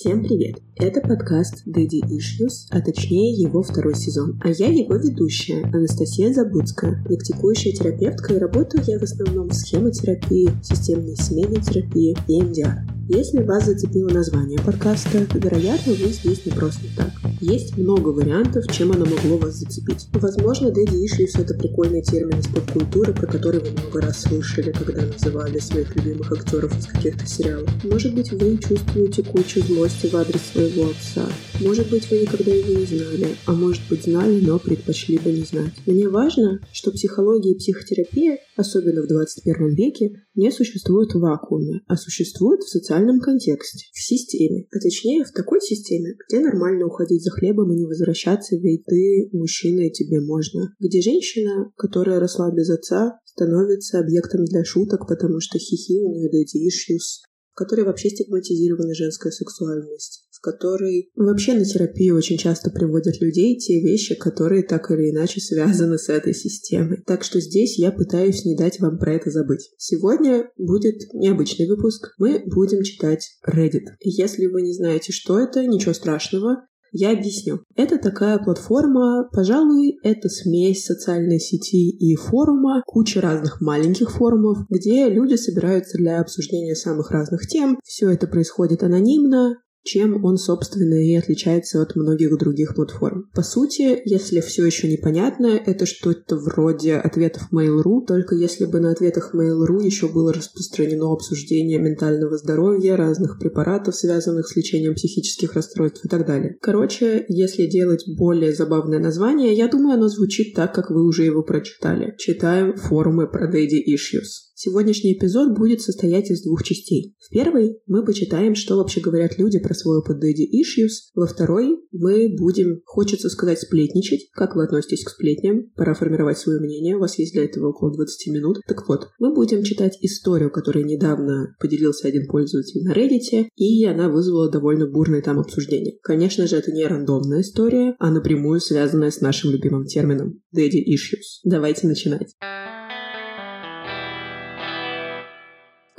Всем привет! Это подкаст Daddy Issues, а точнее его второй сезон. А я его ведущая, Анастасия Забудская, практикующая терапевтка, и работаю я в основном в схемотерапии, системной семейной терапии и МДР. Если вас зацепило название подкаста, вероятно, вы здесь не просто так. Есть много вариантов, чем оно могло вас зацепить. Возможно, Daddy Issues — это прикольный термин из поп-культуры, про который вы много раз слышали, когда называли своих любимых актеров из каких-то сериалов. Может быть, вы чувствуете кучу злости в адрес своего отца. Может быть, вы никогда его не знали, а может быть, знали, но предпочли бы не знать. Мне важно, что психология и психотерапия, особенно в 21 веке, не существуют в вакууме, а существуют в социальном контексте, в системе, а точнее в такой системе, где нормально уходить за хлебом и не возвращаться, ведь ты мужчина и тебе можно. Где женщина, которая росла без отца, становится объектом для шуток, потому что хихи у нее дети issues, в которой вообще стигматизирована женская сексуальность в которой вообще на терапию очень часто приводят людей те вещи, которые так или иначе связаны с этой системой. Так что здесь я пытаюсь не дать вам про это забыть. Сегодня будет необычный выпуск. Мы будем читать Reddit. Если вы не знаете, что это, ничего страшного. Я объясню. Это такая платформа, пожалуй, это смесь социальной сети и форума, куча разных маленьких форумов, где люди собираются для обсуждения самых разных тем. Все это происходит анонимно, чем он, собственно, и отличается от многих других платформ. По сути, если все еще непонятно, это что-то вроде ответов Mail.ru, только если бы на ответах Mail.ru еще было распространено обсуждение ментального здоровья, разных препаратов, связанных с лечением психических расстройств и так далее. Короче, если делать более забавное название, я думаю, оно звучит так, как вы уже его прочитали. Читаем форумы про Daddy Issues. Сегодняшний эпизод будет состоять из двух частей. В первой мы почитаем, что вообще говорят люди про свой опыт Daddy Issues. Во второй мы будем, хочется сказать, сплетничать. Как вы относитесь к сплетням? Пора формировать свое мнение. У вас есть для этого около 20 минут. Так вот, мы будем читать историю, которой недавно поделился один пользователь на Reddit, и она вызвала довольно бурное там обсуждение. Конечно же, это не рандомная история, а напрямую связанная с нашим любимым термином Daddy Issues. Давайте начинать.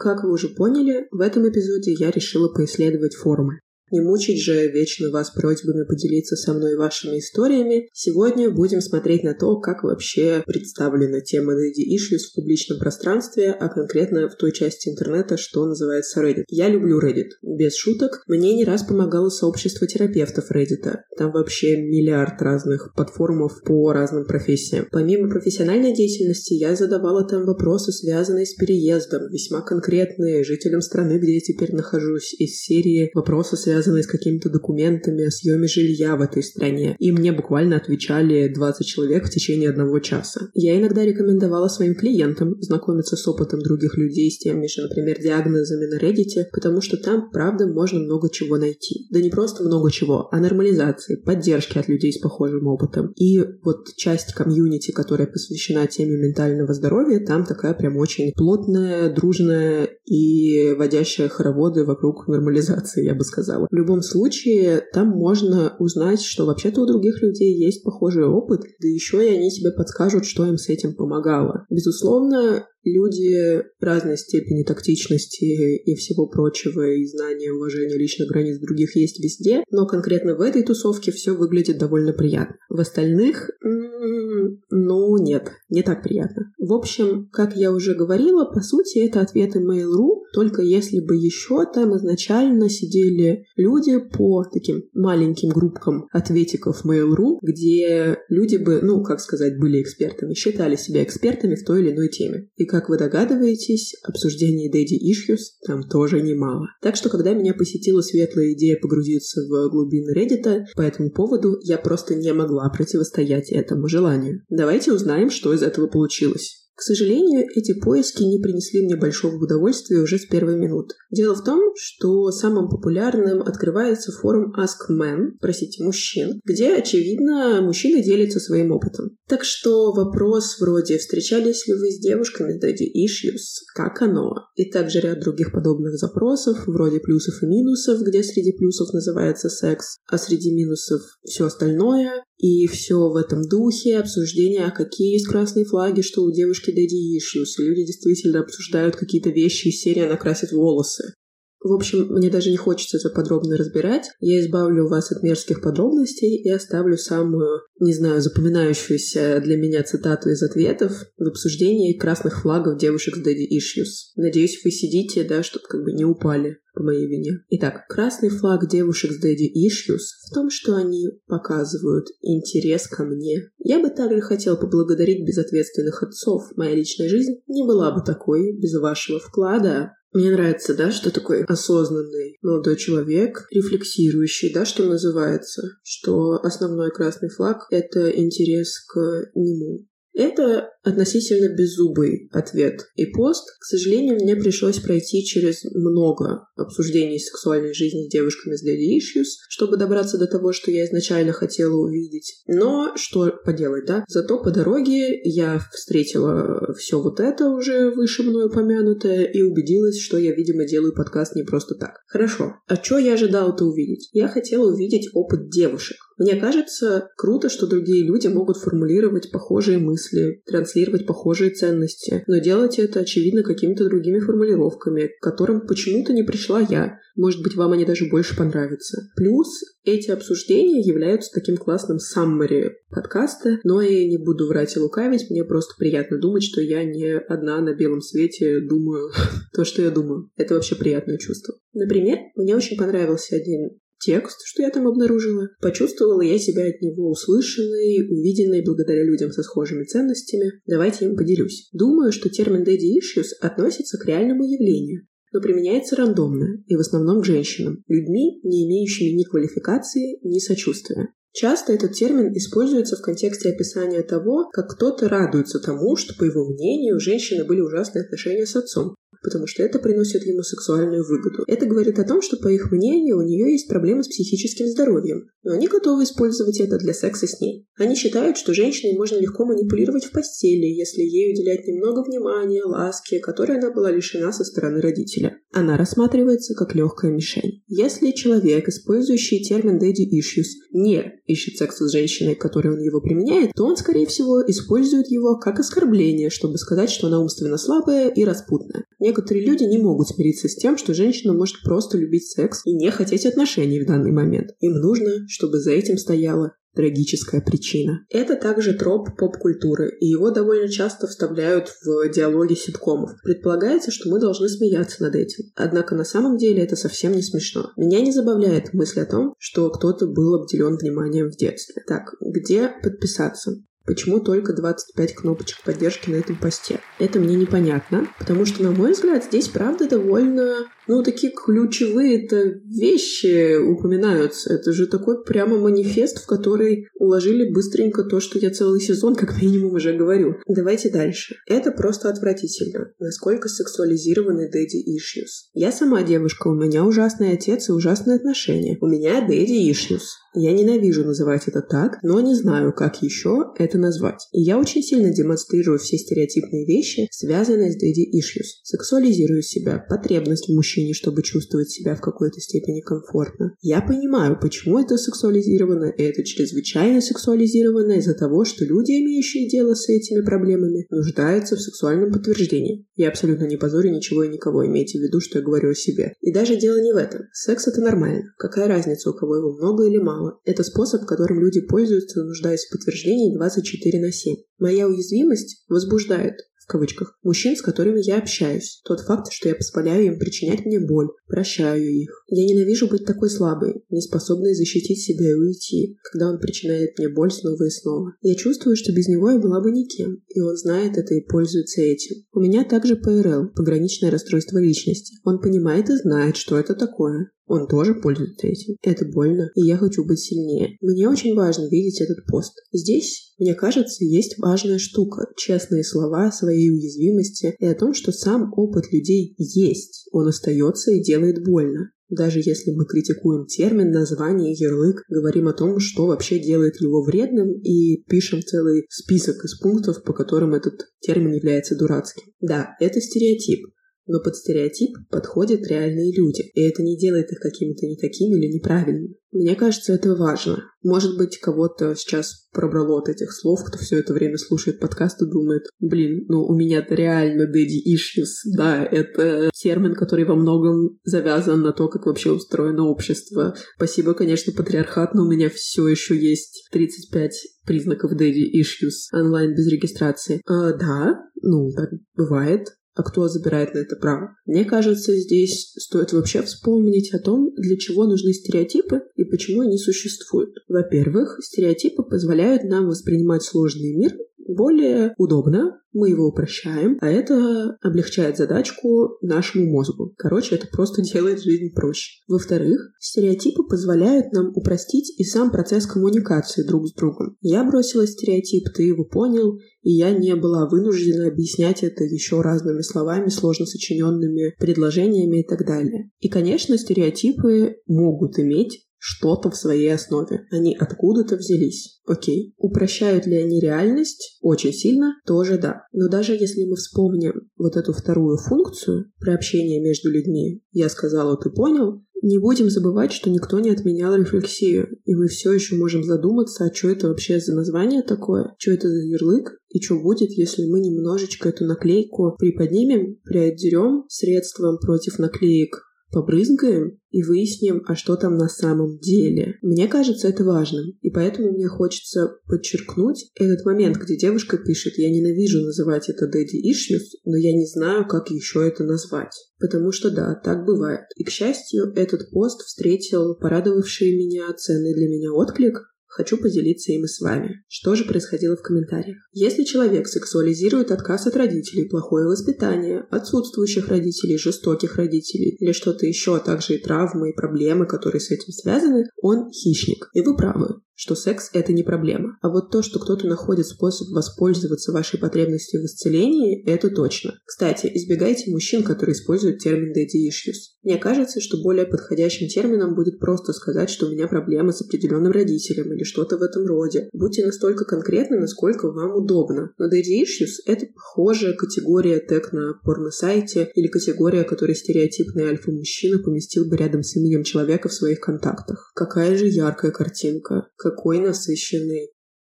Как вы уже поняли, в этом эпизоде я решила поисследовать форумы. Не мучить же вечно вас просьбами поделиться со мной вашими историями. Сегодня будем смотреть на то, как вообще представлена тема Daddy Issues в публичном пространстве, а конкретно в той части интернета, что называется Reddit. Я люблю Reddit. Без шуток. Мне не раз помогало сообщество терапевтов Reddit. Там вообще миллиард разных платформов по разным профессиям. Помимо профессиональной деятельности, я задавала там вопросы, связанные с переездом, весьма конкретные, жителям страны, где я теперь нахожусь, из серии вопросы, связанные связанные с какими-то документами о съеме жилья в этой стране. И мне буквально отвечали 20 человек в течение одного часа. Я иногда рекомендовала своим клиентам знакомиться с опытом других людей, с теми же, например, диагнозами на Reddit, потому что там, правда, можно много чего найти. Да не просто много чего, а нормализации, поддержки от людей с похожим опытом. И вот часть комьюнити, которая посвящена теме ментального здоровья, там такая прям очень плотная, дружная и водящая хороводы вокруг нормализации, я бы сказала. В любом случае, там можно узнать, что вообще-то у других людей есть похожий опыт, да еще и они тебе подскажут, что им с этим помогало. Безусловно, люди разной степени тактичности и всего прочего, и знания, уважения личных границ других есть везде, но конкретно в этой тусовке все выглядит довольно приятно. В остальных, ну, нет, не так приятно. В общем, как я уже говорила, по сути, это ответы Mail.ru, только если бы еще там изначально сидели люди по таким маленьким группкам ответиков Mail.ru, где люди бы, ну, как сказать, были экспертами, считали себя экспертами в той или иной теме. И как вы догадываетесь, обсуждений Daddy Issues там тоже немало. Так что, когда меня посетила светлая идея погрузиться в глубины Reddit, по этому поводу я просто не могла противостоять этому желанию. Давайте узнаем, что из этого получилось. К сожалению, эти поиски не принесли мне большого удовольствия уже с первой минуты. Дело в том, что самым популярным открывается форум Ask Men, просите мужчин, где, очевидно, мужчины делятся своим опытом. Так что вопрос вроде «Встречались ли вы с девушками с Daddy Issues? Как оно?» И также ряд других подобных запросов, вроде плюсов и минусов, где среди плюсов называется секс, а среди минусов все остальное, и все в этом духе, обсуждения, а какие есть красные флаги, что у девушки Daddy Issues, люди действительно обсуждают какие-то вещи из серии «Она красит волосы». В общем, мне даже не хочется это подробно разбирать. Я избавлю вас от мерзких подробностей и оставлю самую, не знаю, запоминающуюся для меня цитату из ответов в обсуждении красных флагов девушек с Daddy Issues. Надеюсь, вы сидите, да, чтобы как бы не упали по моей вине. Итак, красный флаг девушек с Daddy Issues в том, что они показывают интерес ко мне. Я бы также хотел поблагодарить безответственных отцов. Моя личная жизнь не была бы такой без вашего вклада. Мне нравится, да, что такой осознанный молодой человек, рефлексирующий, да, что называется, что основной красный флаг — это интерес к нему. Это относительно беззубый ответ и пост. К сожалению, мне пришлось пройти через много обсуждений сексуальной жизни с девушками с Daddy Issues, чтобы добраться до того, что я изначально хотела увидеть. Но что поделать, да? Зато по дороге я встретила все вот это уже выше мной упомянутое и убедилась, что я, видимо, делаю подкаст не просто так. Хорошо. А что я ожидала-то увидеть? Я хотела увидеть опыт девушек. Мне кажется, круто, что другие люди могут формулировать похожие мысли, транслировать похожие ценности, но делать это, очевидно, какими-то другими формулировками, к которым почему-то не пришла я. Может быть, вам они даже больше понравятся. Плюс эти обсуждения являются таким классным саммари подкаста, но я не буду врать и лукавить, мне просто приятно думать, что я не одна на белом свете думаю то, что я думаю. Это вообще приятное чувство. Например, мне очень понравился один текст, что я там обнаружила. Почувствовала я себя от него услышанной, увиденной благодаря людям со схожими ценностями. Давайте им поделюсь. Думаю, что термин «daddy issues» относится к реальному явлению, но применяется рандомно и в основном к женщинам, людьми, не имеющими ни квалификации, ни сочувствия. Часто этот термин используется в контексте описания того, как кто-то радуется тому, что, по его мнению, у женщины были ужасные отношения с отцом, потому что это приносит ему сексуальную выгоду. Это говорит о том, что, по их мнению, у нее есть проблемы с психическим здоровьем, но они готовы использовать это для секса с ней. Они считают, что женщиной можно легко манипулировать в постели, если ей уделять немного внимания, ласки, которой она была лишена со стороны родителя. Она рассматривается как легкая мишень. Если человек, использующий термин daddy issues, не ищет секса с женщиной, которой он его применяет, то он, скорее всего, использует его как оскорбление, чтобы сказать, что она умственно слабая и распутная. Некоторые люди не могут смириться с тем, что женщина может просто любить секс и не хотеть отношений в данный момент. Им нужно, чтобы за этим стояла трагическая причина. Это также троп поп-культуры, и его довольно часто вставляют в диалоги ситкомов. Предполагается, что мы должны смеяться над этим. Однако на самом деле это совсем не смешно. Меня не забавляет мысль о том, что кто-то был обделен вниманием в детстве. Так, где подписаться? Почему только 25 кнопочек поддержки на этом посте? Это мне непонятно, потому что, на мой взгляд, здесь правда довольно ну, такие ключевые-то вещи упоминаются. Это же такой прямо манифест, в который уложили быстренько то, что я целый сезон как минимум уже говорю. Давайте дальше. Это просто отвратительно. Насколько сексуализированы daddy issues. Я сама девушка, у меня ужасный отец и ужасные отношения. У меня daddy issues. Я ненавижу называть это так, но не знаю, как еще это назвать. И я очень сильно демонстрирую все стереотипные вещи, связанные с daddy issues. Сексуализирую себя, потребность в мужчине мужчине, чтобы чувствовать себя в какой-то степени комфортно. Я понимаю, почему это сексуализировано, и это чрезвычайно сексуализировано из-за того, что люди, имеющие дело с этими проблемами, нуждаются в сексуальном подтверждении. Я абсолютно не позорю ничего и никого, имейте в виду, что я говорю о себе. И даже дело не в этом. Секс это нормально. Какая разница, у кого его много или мало? Это способ, которым люди пользуются, нуждаясь в подтверждении 24 на 7. Моя уязвимость возбуждает, кавычках, мужчин, с которыми я общаюсь. Тот факт, что я позволяю им причинять мне боль, прощаю их. Я ненавижу быть такой слабой, не способной защитить себя и уйти, когда он причиняет мне боль снова и снова. Я чувствую, что без него я была бы никем, и он знает это и пользуется этим. У меня также ПРЛ, пограничное расстройство личности. Он понимает и знает, что это такое. Он тоже пользуется этим. Это больно, и я хочу быть сильнее. Мне очень важно видеть этот пост. Здесь, мне кажется, есть важная штука. Честные слова о своей уязвимости и о том, что сам опыт людей есть. Он остается и делает больно. Даже если мы критикуем термин, название, ярлык, говорим о том, что вообще делает его вредным, и пишем целый список из пунктов, по которым этот термин является дурацким. Да, это стереотип. Но под стереотип подходят реальные люди, и это не делает их какими-то не такими или неправильными. Мне кажется, это важно. Может быть, кого-то сейчас пробрало от этих слов, кто все это время слушает подкаст и думает, блин, ну у меня-то реально daddy issues. Да, это термин, который во многом завязан на то, как вообще устроено общество. Спасибо, конечно, патриархат, но у меня все еще есть 35 признаков daddy issues онлайн без регистрации. А, да, ну, так бывает а кто забирает на это право. Мне кажется, здесь стоит вообще вспомнить о том, для чего нужны стереотипы и почему они существуют. Во-первых, стереотипы позволяют нам воспринимать сложный мир более удобно, мы его упрощаем, а это облегчает задачку нашему мозгу. Короче, это просто делает жизнь проще. Во-вторых, стереотипы позволяют нам упростить и сам процесс коммуникации друг с другом. Я бросила стереотип, ты его понял, и я не была вынуждена объяснять это еще разными словами, сложно сочиненными предложениями и так далее. И, конечно, стереотипы могут иметь что-то в своей основе. Они откуда-то взялись. Окей. Упрощают ли они реальность? Очень сильно. Тоже да. Но даже если мы вспомним вот эту вторую функцию про общение между людьми, я сказала, ты понял, не будем забывать, что никто не отменял рефлексию, и мы все еще можем задуматься, а что это вообще за название такое, что это за ярлык, и что будет, если мы немножечко эту наклейку приподнимем, приотдерем средством против наклеек побрызгаем и выясним, а что там на самом деле. Мне кажется это важным, и поэтому мне хочется подчеркнуть этот момент, где девушка пишет «Я ненавижу называть это daddy issues, но я не знаю, как еще это назвать». Потому что да, так бывает. И, к счастью, этот пост встретил порадовавший меня ценный для меня отклик, Хочу поделиться им и с вами. Что же происходило в комментариях? Если человек сексуализирует отказ от родителей, плохое воспитание, отсутствующих родителей, жестоких родителей или что-то еще, а также и травмы и проблемы, которые с этим связаны, он хищник. И вы правы что секс — это не проблема. А вот то, что кто-то находит способ воспользоваться вашей потребностью в исцелении, это точно. Кстати, избегайте мужчин, которые используют термин daddy issues. Мне кажется, что более подходящим термином будет просто сказать, что у меня проблемы с определенным родителем или что-то в этом роде. Будьте настолько конкретны, насколько вам удобно. Но daddy issues — это похожая категория тег на порно-сайте или категория, которой стереотипный альфа-мужчина поместил бы рядом с именем человека в своих контактах. Какая же яркая картинка какой насыщенный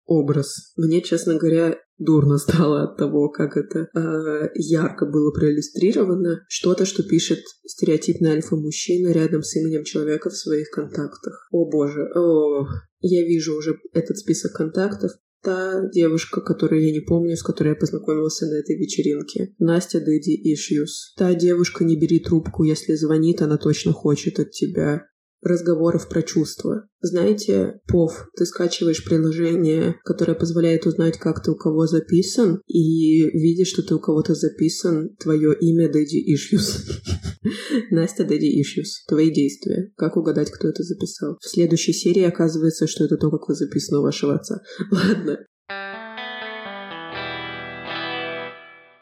образ. Мне, честно говоря, дурно стало от того, как это э, ярко было проиллюстрировано. Что-то, что пишет стереотипный альфа-мужчина рядом с именем человека в своих контактах. О боже, о, я вижу уже этот список контактов. Та девушка, которую я не помню, с которой я познакомился на этой вечеринке. Настя Дэдди Ишьюс. Та девушка, не бери трубку, если звонит, она точно хочет от тебя разговоров про чувства. Знаете, ПОВ, ты скачиваешь приложение, которое позволяет узнать, как ты у кого записан, и видишь, что ты у кого-то записан, твое имя Daddy Issues. Настя Daddy Issues. Твои действия. Как угадать, кто это записал? В следующей серии оказывается, что это то, как вы записаны у вашего отца. Ладно.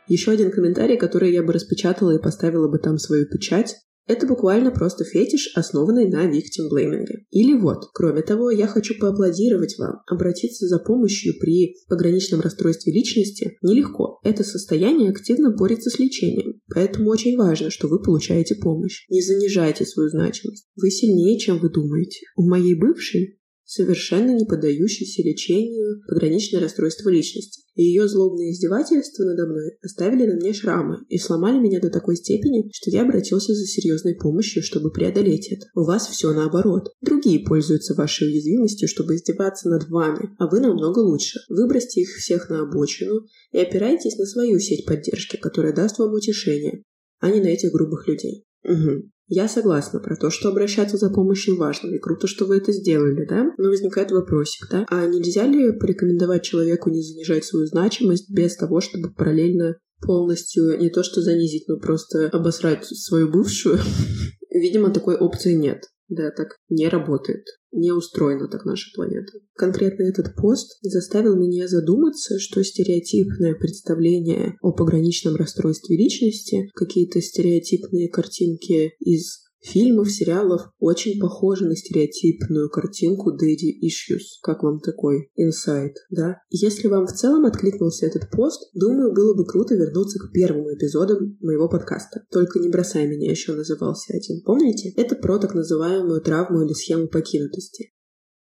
Еще один комментарий, который я бы распечатала и поставила бы там свою печать. Это буквально просто фетиш, основанный на victim blaming. Или вот, кроме того, я хочу поаплодировать вам. Обратиться за помощью при пограничном расстройстве личности нелегко. Это состояние активно борется с лечением. Поэтому очень важно, что вы получаете помощь. Не занижайте свою значимость. Вы сильнее, чем вы думаете. У моей бывшей совершенно не поддающейся лечению пограничное расстройство личности. И ее злобные издевательства надо мной оставили на мне шрамы и сломали меня до такой степени, что я обратился за серьезной помощью, чтобы преодолеть это. У вас все наоборот. Другие пользуются вашей уязвимостью, чтобы издеваться над вами, а вы намного лучше. Выбросьте их всех на обочину и опирайтесь на свою сеть поддержки, которая даст вам утешение, а не на этих грубых людей. Угу. Я согласна про то, что обращаться за помощью важно, и круто, что вы это сделали, да? Но возникает вопросик, да? А нельзя ли порекомендовать человеку не занижать свою значимость без того, чтобы параллельно полностью не то что занизить, но просто обосрать свою бывшую? Видимо, такой опции нет. Да, так не работает. Не устроена так наша планета. Конкретно этот пост заставил меня задуматься, что стереотипное представление о пограничном расстройстве личности, какие-то стереотипные картинки из фильмов, сериалов очень похожи на стереотипную картинку Daddy Issues. Как вам такой инсайт, да? Если вам в целом откликнулся этот пост, думаю, было бы круто вернуться к первому эпизоду моего подкаста. Только не бросай меня еще назывался один. Помните? Это про так называемую травму или схему покинутости.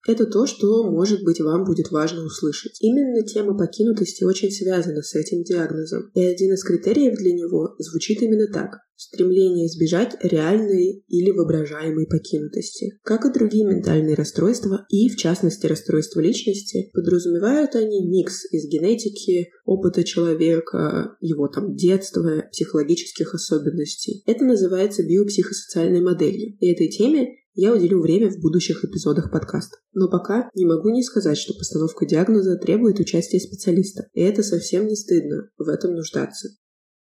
Это то, что, может быть, вам будет важно услышать. Именно тема покинутости очень связана с этим диагнозом, и один из критериев для него звучит именно так – стремление избежать реальной или воображаемой покинутости. Как и другие ментальные расстройства, и в частности расстройства личности, подразумевают они микс из генетики, опыта человека, его там детства, психологических особенностей. Это называется биопсихосоциальной моделью. И этой теме я уделю время в будущих эпизодах подкаста. Но пока не могу не сказать, что постановка диагноза требует участия специалиста. И это совсем не стыдно в этом нуждаться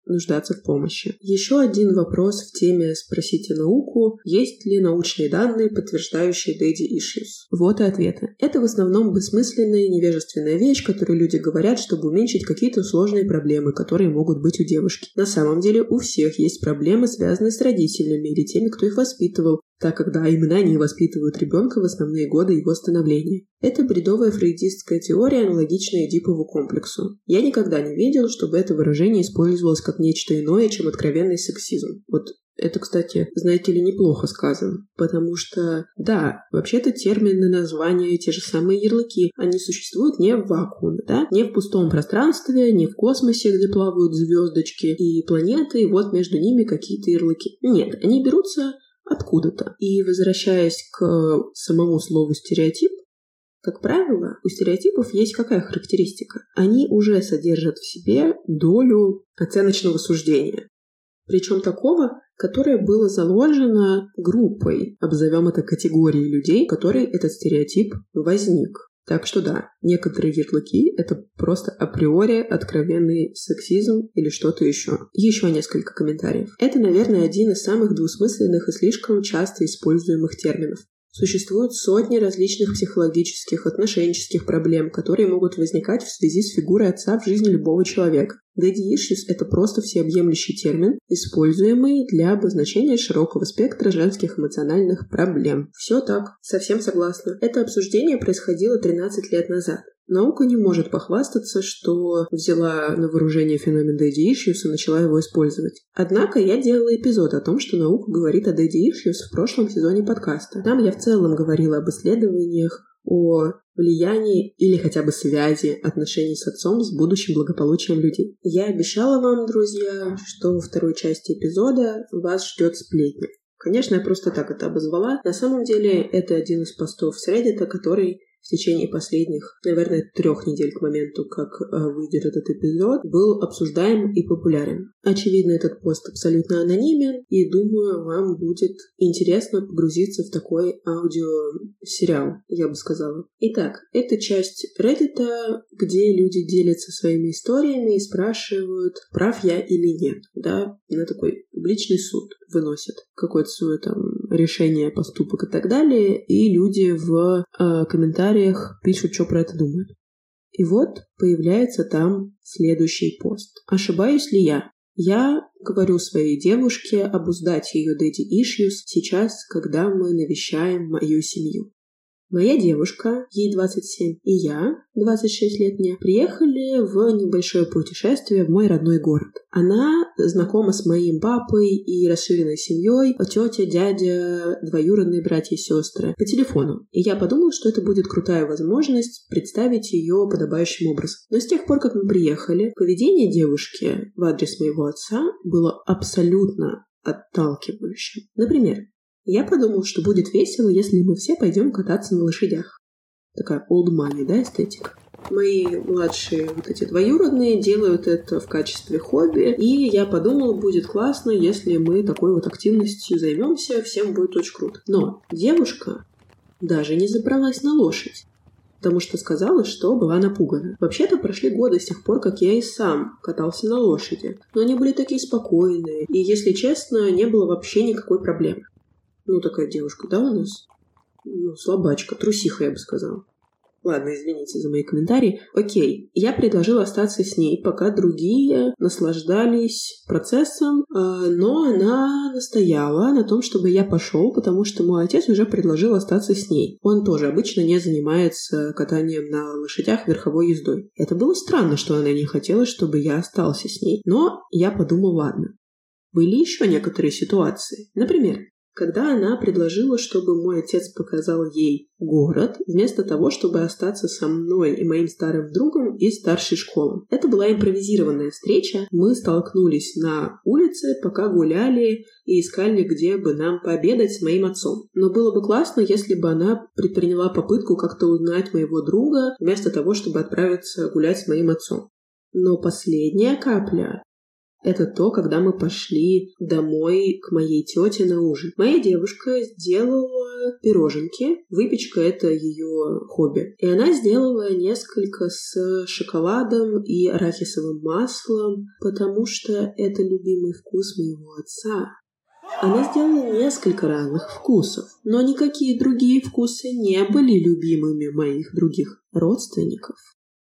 нуждаться в помощи. Еще один вопрос в теме «Спросите науку». Есть ли научные данные, подтверждающие Daddy Issues? Вот и ответы. Это в основном бессмысленная невежественная вещь, которую люди говорят, чтобы уменьшить какие-то сложные проблемы, которые могут быть у девушки. На самом деле у всех есть проблемы, связанные с родителями или теми, кто их воспитывал, так как да, именно они воспитывают ребенка в основные годы его становления. Это бредовая фрейдистская теория, аналогичная Эдипову комплексу. Я никогда не видел, чтобы это выражение использовалось как нечто иное, чем откровенный сексизм. Вот это, кстати, знаете ли, неплохо сказано, потому что, да, вообще-то термины, названия, те же самые ярлыки, они существуют не в вакууме, да, не в пустом пространстве, не в космосе, где плавают звездочки и планеты, и вот между ними какие-то ярлыки. Нет, они берутся откуда-то. И возвращаясь к самому слову стереотип, как правило, у стереотипов есть какая характеристика? Они уже содержат в себе долю оценочного суждения. Причем такого, которое было заложено группой, обзовем это категорией людей, которой этот стереотип возник. Так что да, некоторые ярлыки — это просто априори откровенный сексизм или что-то еще. Еще несколько комментариев. Это, наверное, один из самых двусмысленных и слишком часто используемых терминов. Существуют сотни различных психологических, отношенческих проблем, которые могут возникать в связи с фигурой отца в жизни любого человека. Daddy issues – это просто всеобъемлющий термин, используемый для обозначения широкого спектра женских эмоциональных проблем. Все так, совсем согласна. Это обсуждение происходило 13 лет назад. Наука не может похвастаться, что взяла на вооружение феномен Daddy Issues и начала его использовать. Однако я делала эпизод о том, что наука говорит о Daddy Issues в прошлом сезоне подкаста. Там я в целом говорила об исследованиях, о влиянии или хотя бы связи отношений с отцом с будущим благополучием людей. Я обещала вам, друзья, что во второй части эпизода вас ждет сплетня. Конечно, я просто так это обозвала. На самом деле, это один из постов с Reddit, который в течение последних, наверное, трех недель к моменту, как э, выйдет этот эпизод, был обсуждаем и популярен. Очевидно, этот пост абсолютно анонимен, и думаю, вам будет интересно погрузиться в такой аудиосериал, я бы сказала. Итак, это часть Reddit, где люди делятся своими историями и спрашивают, прав я или нет, да, на такой публичный суд выносят какое-то свое там решение, поступок и так далее, и люди в э, комментариях пишут, что про это думают. И вот появляется там следующий пост. Ошибаюсь ли я? Я говорю своей девушке обуздать ее daddy issues сейчас, когда мы навещаем мою семью. Моя девушка, ей 27, и я, 26 лет мне, приехали в небольшое путешествие в мой родной город. Она знакома с моим папой и расширенной семьей, тетя, дядя, двоюродные братья и сестры по телефону. И я подумала, что это будет крутая возможность представить ее подобающим образом. Но с тех пор, как мы приехали, поведение девушки в адрес моего отца было абсолютно отталкивающим. Например, я подумал, что будет весело, если мы все пойдем кататься на лошадях. Такая old money, да, эстетика. Мои младшие вот эти двоюродные делают это в качестве хобби, и я подумала, будет классно, если мы такой вот активностью займемся, всем будет очень круто. Но девушка даже не забралась на лошадь потому что сказала, что была напугана. Вообще-то прошли годы с тех пор, как я и сам катался на лошади, но они были такие спокойные, и, если честно, не было вообще никакой проблемы. Ну, такая девушка, да, у нас? Ну, слабачка, трусиха, я бы сказала. Ладно, извините за мои комментарии. Окей, я предложила остаться с ней, пока другие наслаждались процессом, а, но она настояла на том, чтобы я пошел, потому что мой отец уже предложил остаться с ней. Он тоже обычно не занимается катанием на лошадях верховой ездой. Это было странно, что она не хотела, чтобы я остался с ней, но я подумал, ладно. Были еще некоторые ситуации. Например, когда она предложила, чтобы мой отец показал ей город, вместо того, чтобы остаться со мной и моим старым другом из старшей школы. Это была импровизированная встреча. Мы столкнулись на улице, пока гуляли и искали, где бы нам пообедать с моим отцом. Но было бы классно, если бы она предприняла попытку как-то узнать моего друга, вместо того, чтобы отправиться гулять с моим отцом. Но последняя капля это то, когда мы пошли домой к моей тете на ужин. Моя девушка сделала пироженки. Выпечка — это ее хобби. И она сделала несколько с шоколадом и арахисовым маслом, потому что это любимый вкус моего отца. Она сделала несколько разных вкусов, но никакие другие вкусы не были любимыми моих других родственников.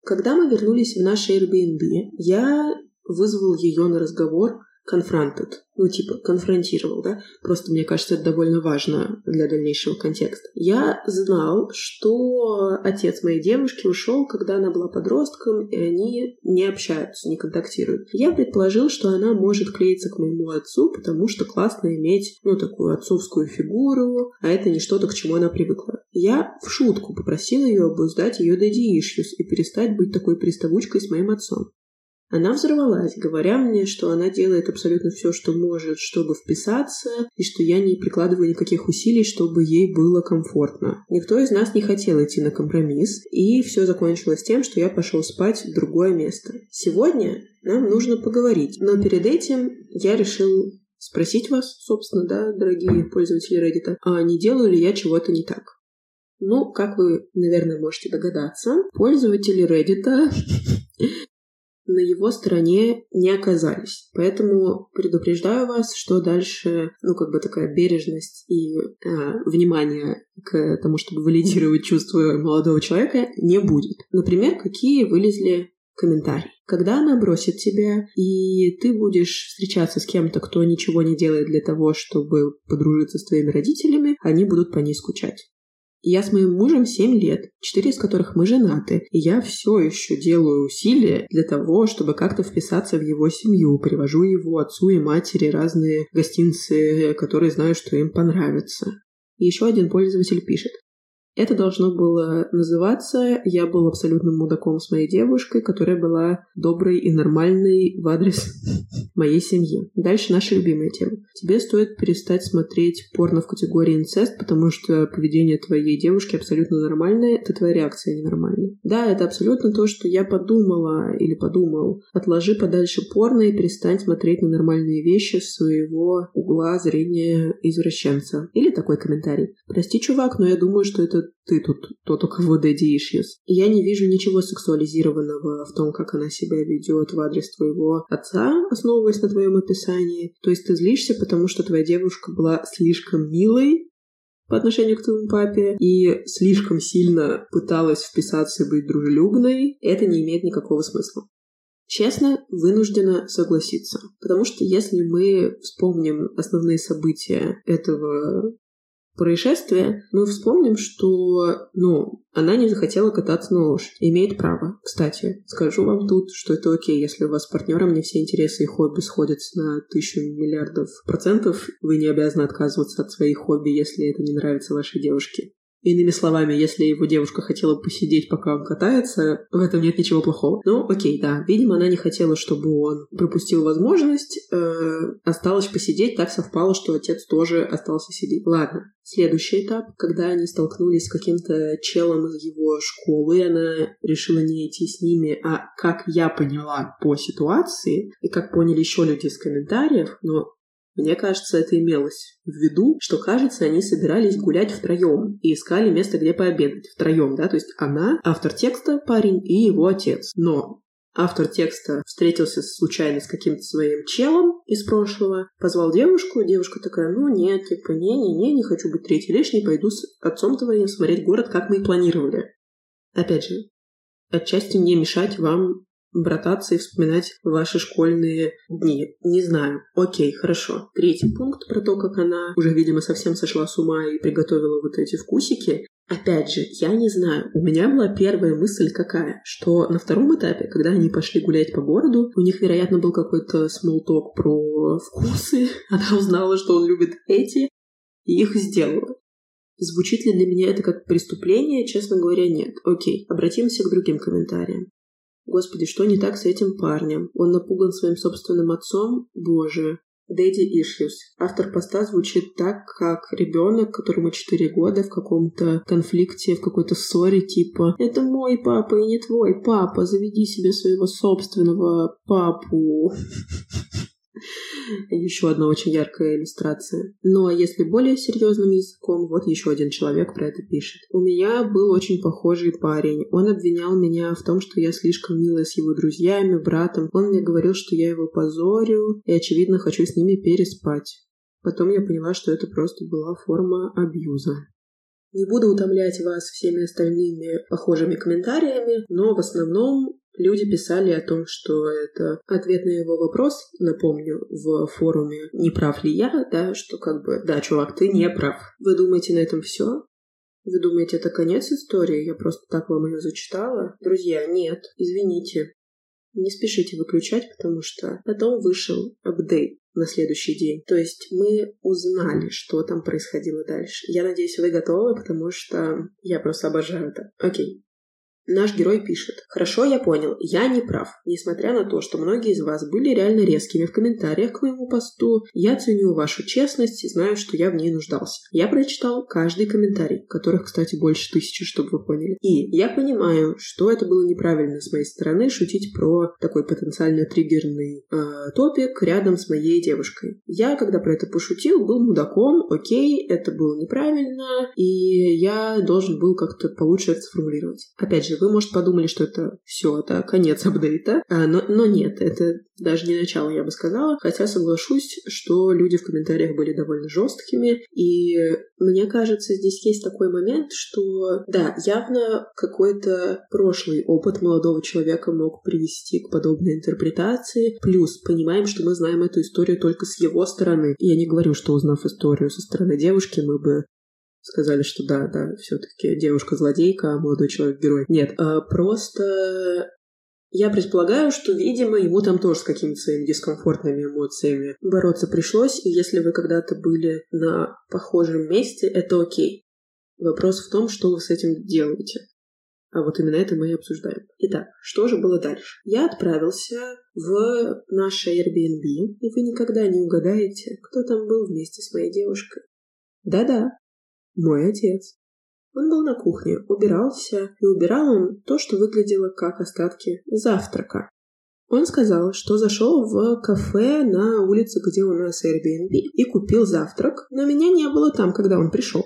Когда мы вернулись в наш Airbnb, я вызвал ее на разговор confronted, ну, типа, конфронтировал, да? Просто, мне кажется, это довольно важно для дальнейшего контекста. Я знал, что отец моей девушки ушел, когда она была подростком, и они не общаются, не контактируют. Я предположил, что она может клеиться к моему отцу, потому что классно иметь, ну, такую отцовскую фигуру, а это не что-то, к чему она привыкла. Я в шутку попросил ее обуздать ее daddy и перестать быть такой приставучкой с моим отцом. Она взорвалась, говоря мне, что она делает абсолютно все, что может, чтобы вписаться, и что я не прикладываю никаких усилий, чтобы ей было комфортно. Никто из нас не хотел идти на компромисс, и все закончилось тем, что я пошел спать в другое место. Сегодня нам нужно поговорить, но перед этим я решил спросить вас, собственно, да, дорогие пользователи Reddit, а не делаю ли я чего-то не так? Ну, как вы, наверное, можете догадаться, пользователи Reddit на его стороне не оказались. Поэтому предупреждаю вас, что дальше, ну, как бы такая бережность и э, внимание к тому, чтобы валидировать чувства молодого человека, не будет. Например, какие вылезли комментарии. Когда она бросит тебя, и ты будешь встречаться с кем-то, кто ничего не делает для того, чтобы подружиться с твоими родителями, они будут по ней скучать. Я с моим мужем 7 лет, 4 из которых мы женаты, и я все еще делаю усилия для того, чтобы как-то вписаться в его семью, привожу его отцу и матери разные гостинцы, которые знаю, что им понравятся. Еще один пользователь пишет. Это должно было называться «Я был абсолютным мудаком с моей девушкой, которая была доброй и нормальной в адрес моей семьи». Дальше наша любимая тема. Тебе стоит перестать смотреть порно в категории инцест, потому что поведение твоей девушки абсолютно нормальное, это твоя реакция ненормальная. Да, это абсолютно то, что я подумала или подумал. Отложи подальше порно и перестань смотреть на нормальные вещи с своего угла зрения извращенца. Или такой комментарий. Прости, чувак, но я думаю, что это ты тут тот, у кого daddy issues. Я не вижу ничего сексуализированного в том, как она себя ведет в адрес твоего отца, основываясь на твоем описании. То есть ты злишься, потому что твоя девушка была слишком милой, по отношению к твоему папе и слишком сильно пыталась вписаться и быть дружелюбной, это не имеет никакого смысла. Честно, вынуждена согласиться. Потому что если мы вспомним основные события этого происшествия, мы вспомним, что, ну, она не захотела кататься на лошадь. Имеет право. Кстати, скажу вам тут, что это окей, если у вас с партнером не все интересы и хобби сходятся на тысячу миллиардов процентов, вы не обязаны отказываться от своих хобби, если это не нравится вашей девушке. Иными словами, если его девушка хотела посидеть, пока он катается, в этом нет ничего плохого. Ну, окей, да. Видимо, она не хотела, чтобы он пропустил возможность. Э, осталось посидеть, так совпало, что отец тоже остался сидеть. Ладно. Следующий этап, когда они столкнулись с каким-то челом из его школы, она решила не идти с ними, а как я поняла по ситуации, и как поняли еще люди из комментариев, но мне кажется, это имелось в виду, что, кажется, они собирались гулять втроем и искали место, где пообедать. Втроем, да, то есть она, автор текста, парень и его отец. Но автор текста встретился случайно с каким-то своим челом из прошлого, позвал девушку, девушка такая, ну нет, типа, не-не-не, не хочу быть третий лишний, пойду с отцом твоим смотреть город, как мы и планировали. Опять же, отчасти не мешать вам брататься и вспоминать ваши школьные дни. Не знаю. Окей, хорошо. Третий пункт про то, как она уже, видимо, совсем сошла с ума и приготовила вот эти вкусики. Опять же, я не знаю. У меня была первая мысль какая, что на втором этапе, когда они пошли гулять по городу, у них, вероятно, был какой-то смолток про вкусы. Она узнала, что он любит эти, и их сделала. Звучит ли для меня это как преступление? Честно говоря, нет. Окей, обратимся к другим комментариям. Господи, что не так с этим парнем? Он напуган своим собственным отцом? Боже. Daddy Issues. Автор поста звучит так, как ребенок, которому 4 года в каком-то конфликте, в какой-то ссоре, типа «Это мой папа и не твой папа, заведи себе своего собственного папу». Еще одна очень яркая иллюстрация. Ну а если более серьезным языком, вот еще один человек про это пишет. У меня был очень похожий парень. Он обвинял меня в том, что я слишком милая с его друзьями, братом. Он мне говорил, что я его позорю и, очевидно, хочу с ними переспать. Потом я поняла, что это просто была форма абьюза. Не буду утомлять вас всеми остальными похожими комментариями, но в основном Люди писали о том, что это ответ на его вопрос, напомню, в форуме «Не прав ли я?», да, что как бы «Да, чувак, ты не прав». Вы думаете, на этом все? Вы думаете, это конец истории? Я просто так вам ее зачитала? Друзья, нет, извините. Не спешите выключать, потому что потом вышел апдейт на следующий день. То есть мы узнали, что там происходило дальше. Я надеюсь, вы готовы, потому что я просто обожаю это. Окей. Наш герой пишет. «Хорошо, я понял. Я не прав. Несмотря на то, что многие из вас были реально резкими в комментариях к моему посту, я ценю вашу честность и знаю, что я в ней нуждался. Я прочитал каждый комментарий, которых, кстати, больше тысячи, чтобы вы поняли. И я понимаю, что это было неправильно с моей стороны шутить про такой потенциально триггерный э, топик рядом с моей девушкой. Я, когда про это пошутил, был мудаком, окей, это было неправильно, и я должен был как-то получше это сформулировать. Опять же, же, вы, может, подумали, что это все, это конец апдейта, а, но, но нет, это даже не начало, я бы сказала, хотя соглашусь, что люди в комментариях были довольно жесткими, и мне кажется, здесь есть такой момент, что, да, явно какой-то прошлый опыт молодого человека мог привести к подобной интерпретации, плюс понимаем, что мы знаем эту историю только с его стороны. Я не говорю, что узнав историю со стороны девушки, мы бы сказали, что да, да, все-таки девушка злодейка, а молодой человек герой. Нет, а просто я предполагаю, что, видимо, ему там тоже с какими-то своими дискомфортными эмоциями бороться пришлось, и если вы когда-то были на похожем месте, это окей. Вопрос в том, что вы с этим делаете. А вот именно это мы и обсуждаем. Итак, что же было дальше? Я отправился в наше Airbnb, и вы никогда не угадаете, кто там был вместе с моей девушкой. Да-да, мой отец. Он был на кухне, убирался, и убирал он то, что выглядело как остатки завтрака. Он сказал, что зашел в кафе на улице, где у нас Airbnb, и купил завтрак, но меня не было там, когда он пришел.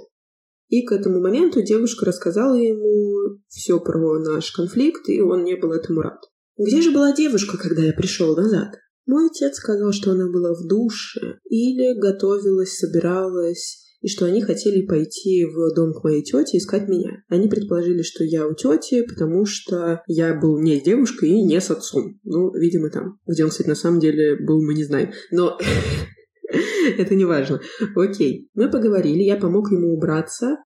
И к этому моменту девушка рассказала ему все про наш конфликт, и он не был этому рад. Где же была девушка, когда я пришел назад? Мой отец сказал, что она была в душе или готовилась, собиралась и что они хотели пойти в дом к моей тете искать меня. Они предположили, что я у тети, потому что я был не с девушкой и не с отцом. Ну, видимо, там. Где он, кстати, на самом деле был, мы не знаем. Но это не важно. Окей. Мы поговорили, я помог ему убраться,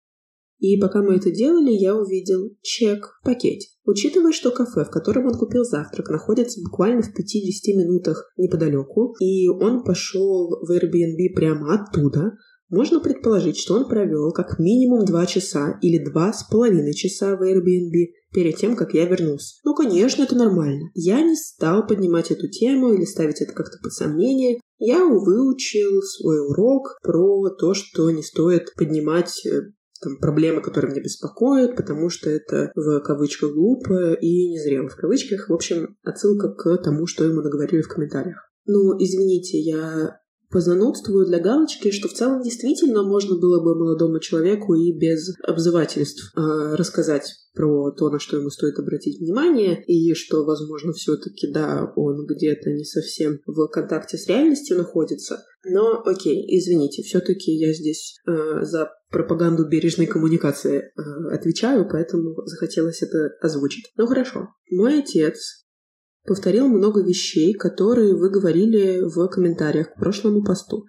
и пока мы это делали, я увидел чек в пакете. Учитывая, что кафе, в котором он купил завтрак, находится буквально в 50 минутах неподалеку, и он пошел в Airbnb прямо оттуда, можно предположить, что он провел как минимум два часа или два с половиной часа в Airbnb перед тем, как я вернулся. Ну, конечно, это нормально. Я не стал поднимать эту тему или ставить это как-то под сомнение. Я выучил свой урок про то, что не стоит поднимать э, там, проблемы, которые меня беспокоят, потому что это в кавычках глупо и незрело в кавычках. В общем, отсылка к тому, что ему наговорили в комментариях. Ну, извините, я позанудствую для галочки, что в целом действительно можно было бы молодому человеку и без обзывательств э, рассказать про то, на что ему стоит обратить внимание, и что, возможно, все-таки, да, он где-то не совсем в контакте с реальностью находится. Но, окей, извините, все-таки я здесь э, за пропаганду бережной коммуникации э, отвечаю, поэтому захотелось это озвучить. Ну хорошо. Мой отец повторил много вещей, которые вы говорили в комментариях к прошлому посту.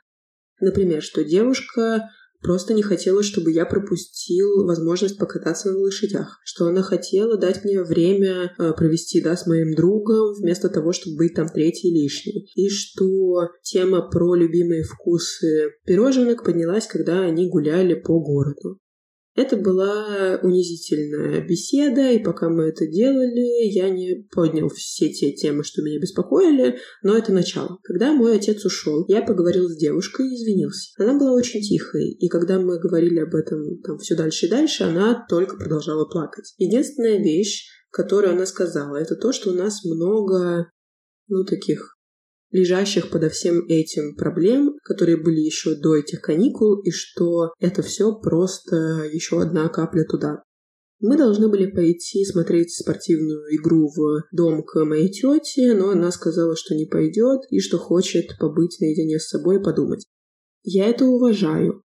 Например, что девушка просто не хотела, чтобы я пропустил возможность покататься на лошадях, что она хотела дать мне время э, провести, да, с моим другом, вместо того, чтобы быть там третий лишний, и что тема про любимые вкусы пироженок поднялась, когда они гуляли по городу. Это была унизительная беседа, и пока мы это делали, я не поднял все те темы, что меня беспокоили, но это начало. Когда мой отец ушел, я поговорил с девушкой и извинился. Она была очень тихой, и когда мы говорили об этом там все дальше и дальше, она только продолжала плакать. Единственная вещь, которую она сказала, это то, что у нас много, ну, таких лежащих подо всем этим проблем, которые были еще до этих каникул, и что это все просто еще одна капля туда. Мы должны были пойти смотреть спортивную игру в дом к моей тете, но она сказала, что не пойдет и что хочет побыть наедине с собой и подумать. Я это уважаю.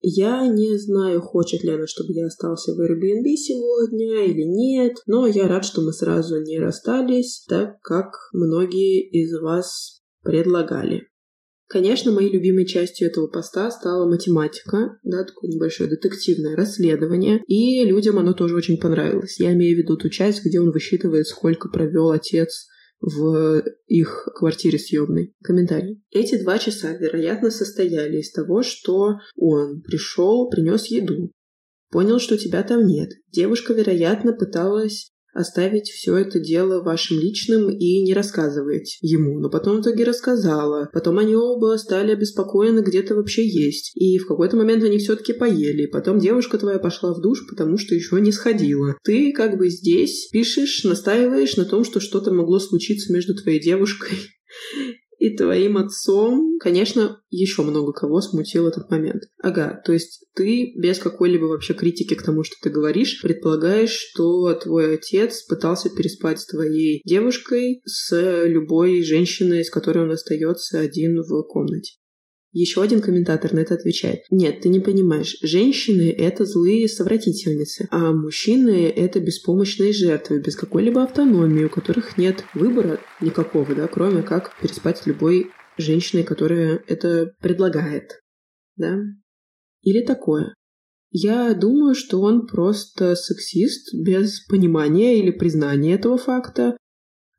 Я не знаю, хочет ли она, чтобы я остался в Airbnb сегодня или нет, но я рад, что мы сразу не расстались, так как многие из вас предлагали. Конечно, моей любимой частью этого поста стала математика, да, такое небольшое детективное расследование, и людям оно тоже очень понравилось. Я имею в виду ту часть, где он высчитывает, сколько провел отец в их квартире съемной. Комментарий. Эти два часа, вероятно, состояли из того, что он пришел, принес еду, понял, что тебя там нет. Девушка, вероятно, пыталась оставить все это дело вашим личным и не рассказывать ему. Но потом в итоге рассказала. Потом они оба стали обеспокоены, где то вообще есть. И в какой-то момент они все-таки поели. Потом девушка твоя пошла в душ, потому что еще не сходила. Ты как бы здесь пишешь, настаиваешь на том, что что-то могло случиться между твоей девушкой и твоим отцом, конечно, еще много кого смутил этот момент. Ага, то есть ты без какой-либо вообще критики к тому, что ты говоришь, предполагаешь, что твой отец пытался переспать с твоей девушкой, с любой женщиной, с которой он остается один в комнате. Еще один комментатор на это отвечает. Нет, ты не понимаешь. Женщины — это злые совратительницы, а мужчины — это беспомощные жертвы, без какой-либо автономии, у которых нет выбора никакого, да, кроме как переспать с любой женщиной, которая это предлагает. Да? Или такое. Я думаю, что он просто сексист без понимания или признания этого факта,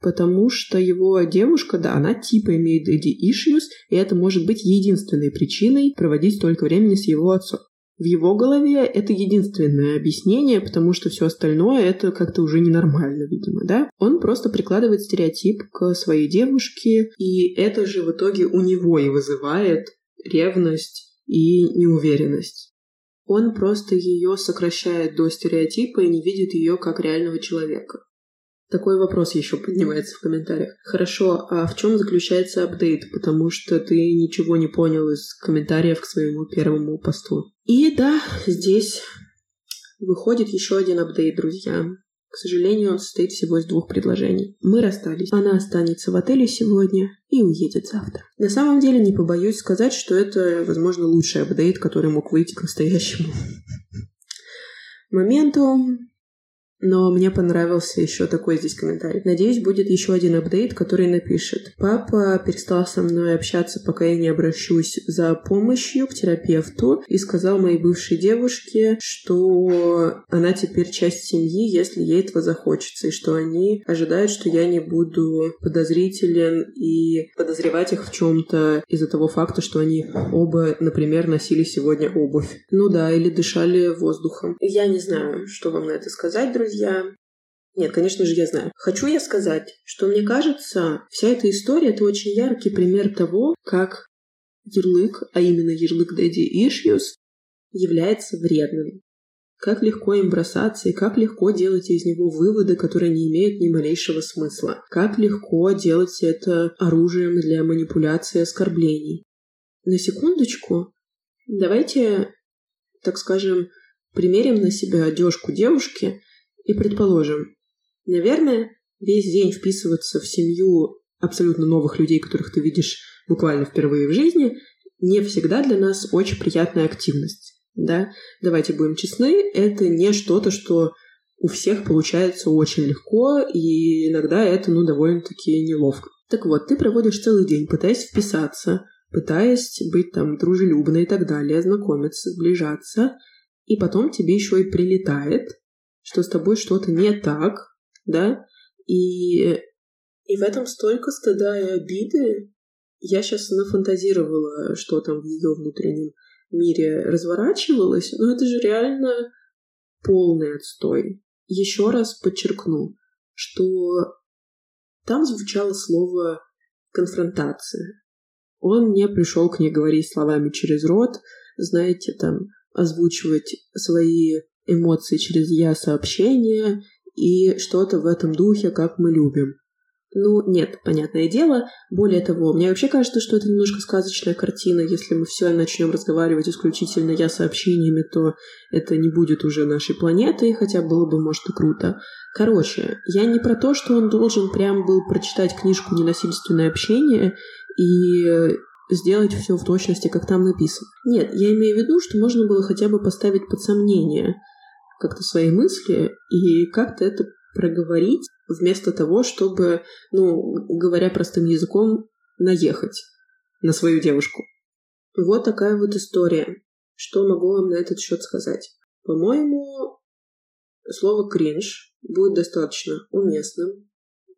потому что его девушка, да, она типа имеет daddy issues, и это может быть единственной причиной проводить столько времени с его отцом. В его голове это единственное объяснение, потому что все остальное это как-то уже ненормально, видимо, да? Он просто прикладывает стереотип к своей девушке, и это же в итоге у него и вызывает ревность и неуверенность. Он просто ее сокращает до стереотипа и не видит ее как реального человека. Такой вопрос еще поднимается в комментариях. Хорошо, а в чем заключается апдейт? Потому что ты ничего не понял из комментариев к своему первому посту. И да, здесь выходит еще один апдейт, друзья. К сожалению, он состоит всего из двух предложений. Мы расстались. Она останется в отеле сегодня и уедет завтра. На самом деле, не побоюсь сказать, что это, возможно, лучший апдейт, который мог выйти к настоящему моменту. Но мне понравился еще такой здесь комментарий. Надеюсь, будет еще один апдейт, который напишет. Папа перестал со мной общаться, пока я не обращусь за помощью к терапевту и сказал моей бывшей девушке, что она теперь часть семьи, если ей этого захочется, и что они ожидают, что я не буду подозрителен и подозревать их в чем-то из-за того факта, что они оба, например, носили сегодня обувь. Ну да, или дышали воздухом. Я не знаю, что вам на это сказать, друзья друзья. Нет, конечно же, я знаю. Хочу я сказать, что мне кажется, вся эта история — это очень яркий пример того, как ярлык, а именно ярлык Daddy Issues, является вредным. Как легко им бросаться и как легко делать из него выводы, которые не имеют ни малейшего смысла. Как легко делать это оружием для манипуляции и оскорблений. на секундочку, давайте, так скажем, примерим на себя одежку девушки и предположим, наверное, весь день вписываться в семью абсолютно новых людей, которых ты видишь буквально впервые в жизни, не всегда для нас очень приятная активность. Да? Давайте будем честны, это не что-то, что у всех получается очень легко, и иногда это, ну, довольно-таки неловко. Так вот, ты проводишь целый день, пытаясь вписаться, пытаясь быть там дружелюбной и так далее, знакомиться, сближаться, и потом тебе еще и прилетает, что с тобой что-то не так, да, и, и в этом столько стыда и обиды. Я сейчас нафантазировала, что там в ее внутреннем мире разворачивалось, но это же реально полный отстой. Еще раз подчеркну, что там звучало слово конфронтация. Он не пришел к ней говорить словами через рот, знаете, там, озвучивать свои эмоции через я-сообщение и что-то в этом духе, как мы любим. Ну, нет, понятное дело. Более того, мне вообще кажется, что это немножко сказочная картина. Если мы все начнем разговаривать исключительно я сообщениями, то это не будет уже нашей планетой, хотя было бы, может, и круто. Короче, я не про то, что он должен прям был прочитать книжку «Ненасильственное общение» и сделать все в точности, как там написано. Нет, я имею в виду, что можно было хотя бы поставить под сомнение как-то свои мысли и как-то это проговорить, вместо того, чтобы, ну, говоря простым языком, наехать на свою девушку. Вот такая вот история. Что могу вам на этот счет сказать? По-моему, слово «кринж» будет достаточно уместным.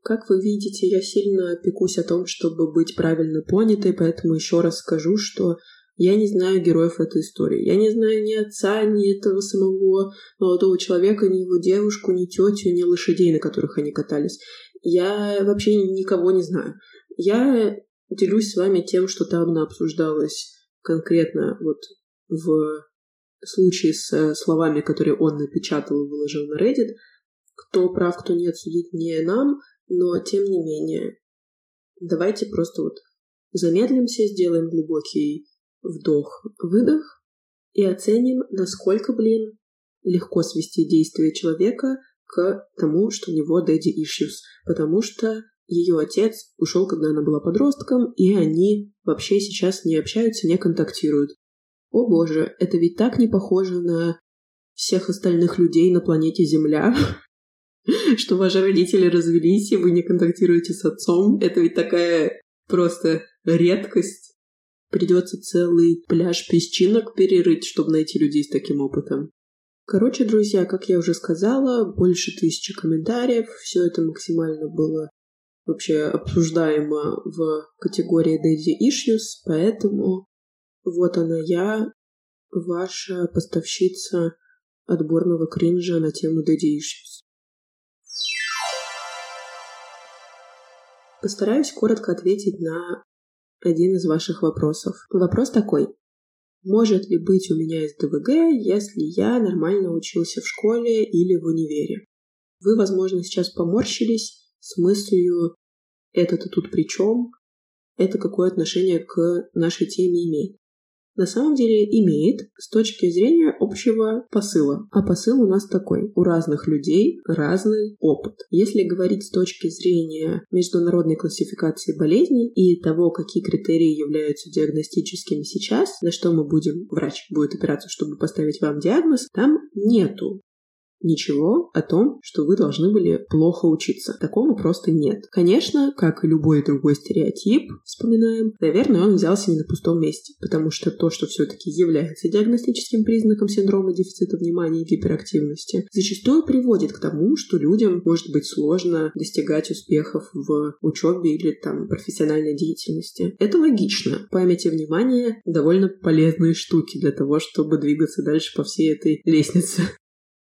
Как вы видите, я сильно пекусь о том, чтобы быть правильно понятой, поэтому еще раз скажу, что я не знаю героев этой истории. Я не знаю ни отца, ни этого самого молодого человека, ни его девушку, ни тетю, ни лошадей, на которых они катались. Я вообще никого не знаю. Я делюсь с вами тем, что там обсуждалось конкретно вот в случае с словами, которые он напечатал и выложил на Reddit. Кто прав, кто нет, судить не нам, но тем не менее, давайте просто вот замедлимся, сделаем глубокий вдох-выдох и оценим, насколько, блин, легко свести действие человека к тому, что у него daddy issues, потому что ее отец ушел, когда она была подростком, и они вообще сейчас не общаются, не контактируют. О боже, это ведь так не похоже на всех остальных людей на планете Земля, что ваши родители развелись, и вы не контактируете с отцом. Это ведь такая просто редкость. Придется целый пляж песчинок перерыть, чтобы найти людей с таким опытом. Короче, друзья, как я уже сказала, больше тысячи комментариев. Все это максимально было вообще обсуждаемо в категории Daddy Issues, поэтому вот она я, ваша поставщица отборного кринжа на тему Daddy Issues. Постараюсь коротко ответить на один из ваших вопросов. Вопрос такой. Может ли быть у меня СДВГ, если я нормально учился в школе или в универе? Вы, возможно, сейчас поморщились с мыслью «это-то тут при чем?» Это какое отношение к нашей теме имеет? На самом деле имеет с точки зрения общего посыла. А посыл у нас такой. У разных людей разный опыт. Если говорить с точки зрения международной классификации болезней и того, какие критерии являются диагностическими сейчас, на что мы будем, врач будет опираться, чтобы поставить вам диагноз, там нету ничего о том, что вы должны были плохо учиться. Такого просто нет. Конечно, как и любой другой стереотип, вспоминаем, наверное, он взялся не на пустом месте, потому что то, что все-таки является диагностическим признаком синдрома дефицита внимания и гиперактивности, зачастую приводит к тому, что людям может быть сложно достигать успехов в учебе или там профессиональной деятельности. Это логично. Память и внимание довольно полезные штуки для того, чтобы двигаться дальше по всей этой лестнице.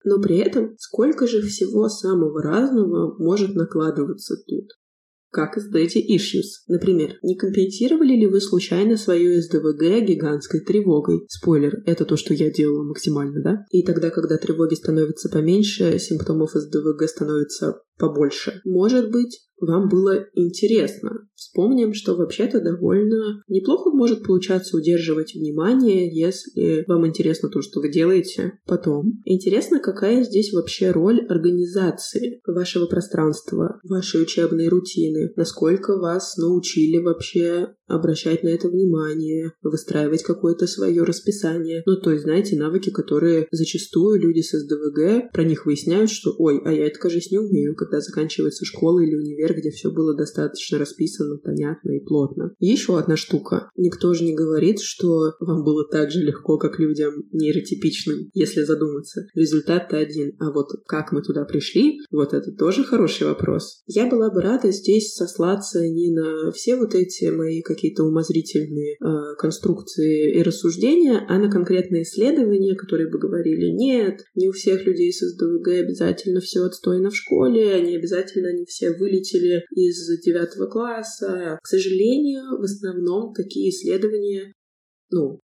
Но при этом сколько же всего самого разного может накладываться тут? Как из Daddy Issues. Например, не компенсировали ли вы случайно свое СДВГ гигантской тревогой? Спойлер, это то, что я делала максимально, да? И тогда, когда тревоги становятся поменьше, симптомов СДВГ становится побольше. Может быть, вам было интересно. Вспомним, что вообще-то довольно неплохо может получаться удерживать внимание, если вам интересно то, что вы делаете потом. Интересно, какая здесь вообще роль организации вашего пространства, вашей учебной рутины, насколько вас научили вообще обращать на это внимание, выстраивать какое-то свое расписание. Ну, то есть, знаете, навыки, которые зачастую люди с СДВГ, про них выясняют, что «Ой, а я это, кажется, не умею», когда заканчивается школа или универ, где все было достаточно расписано, понятно и плотно. Еще одна штука. Никто же не говорит, что вам было так же легко, как людям нейротипичным, если задуматься. Результат-то один. А вот как мы туда пришли, вот это тоже хороший вопрос. Я была бы рада здесь сослаться не на все вот эти мои какие-то умозрительные э, конструкции и рассуждения, а на конкретные исследования, которые бы говорили, нет, не у всех людей с СДВГ обязательно все отстойно в школе, не обязательно они все вылетели из девятого класса. К сожалению, в основном такие исследования ну,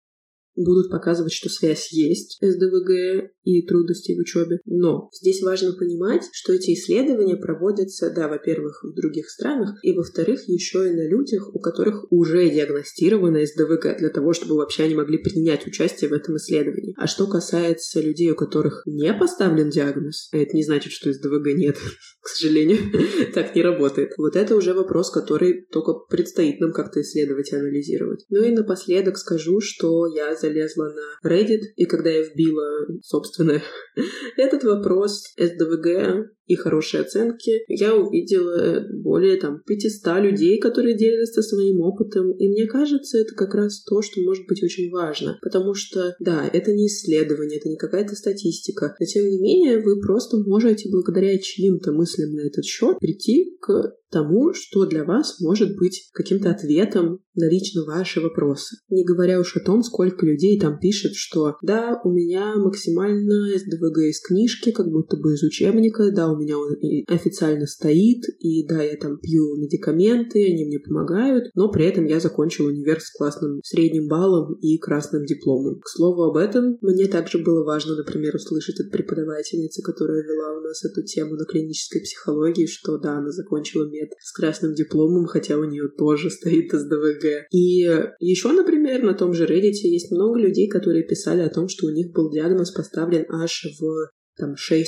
будут показывать, что связь есть СДВГ и трудностей в учебе. Но здесь важно понимать, что эти исследования проводятся, да, во-первых, в других странах, и во-вторых, еще и на людях, у которых уже диагностировано СДВГ, для того, чтобы вообще они могли принять участие в этом исследовании. А что касается людей, у которых не поставлен диагноз, а это не значит, что СДВГ нет, к сожалению, так не работает. Вот это уже вопрос, который только предстоит нам как-то исследовать и анализировать. Ну и напоследок скажу, что я залезла на Reddit, и когда я вбила, собственно, этот вопрос СДВГ и хорошие оценки, я увидела более там 500 людей, которые делятся своим опытом, и мне кажется, это как раз то, что может быть очень важно, потому что, да, это не исследование, это не какая-то статистика, но тем не менее вы просто можете благодаря чьим-то мыслям на этот счет прийти к тому, что для вас может быть каким-то ответом на лично ваши вопросы. Не говоря уж о том, сколько людей там пишет, что да, у меня максимально СДВГ из книжки, как будто бы из учебника, да, у меня он официально стоит, и да, я там пью медикаменты, они мне помогают, но при этом я закончил универ с классным средним баллом и красным дипломом. К слову об этом, мне также было важно, например, услышать от преподавательницы, которая вела у нас эту тему на клинической психологии, что да, она закончила мед с красным дипломом, хотя у нее тоже стоит СДВГ. И еще, например, на том же Reddit есть много людей, которые писали о том, что у них был диагноз поставлен аж в там 6-7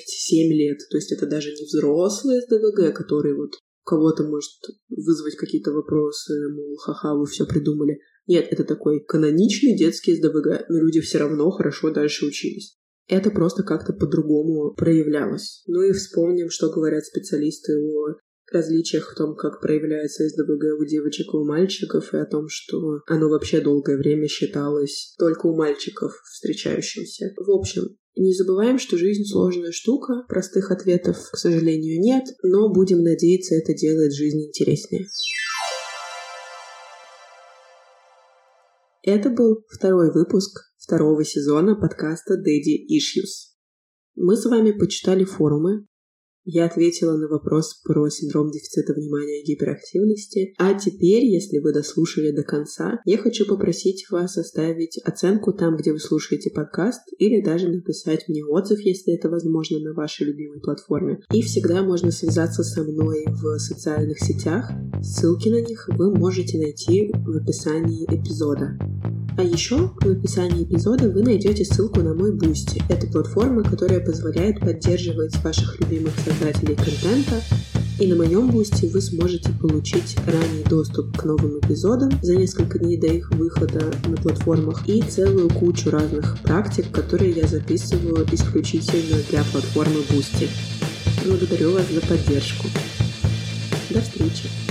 лет. То есть это даже не взрослые СДВГ, которые вот кого-то может вызвать какие-то вопросы, мол, ха-ха, вы все придумали. Нет, это такой каноничный детский СДВГ, но люди все равно хорошо дальше учились. Это просто как-то по-другому проявлялось. Ну и вспомним, что говорят специалисты о различиях в том, как проявляется СДВГ у девочек и у мальчиков, и о том, что оно вообще долгое время считалось только у мальчиков встречающимся. В общем, не забываем, что жизнь сложная штука, простых ответов, к сожалению, нет, но будем надеяться, это делает жизнь интереснее. Это был второй выпуск второго сезона подкаста Daddy Issues. Мы с вами почитали форумы, я ответила на вопрос про синдром дефицита внимания и гиперактивности. А теперь, если вы дослушали до конца, я хочу попросить вас оставить оценку там, где вы слушаете подкаст, или даже написать мне отзыв, если это возможно, на вашей любимой платформе. И всегда можно связаться со мной в социальных сетях. Ссылки на них вы можете найти в описании эпизода. А еще в описании эпизода вы найдете ссылку на мой Бусти. Это платформа, которая позволяет поддерживать ваших любимых создателей контента. И на моем Бусти вы сможете получить ранний доступ к новым эпизодам за несколько дней до их выхода на платформах и целую кучу разных практик, которые я записываю исключительно для платформы Boosty. Благодарю вас за поддержку. До встречи!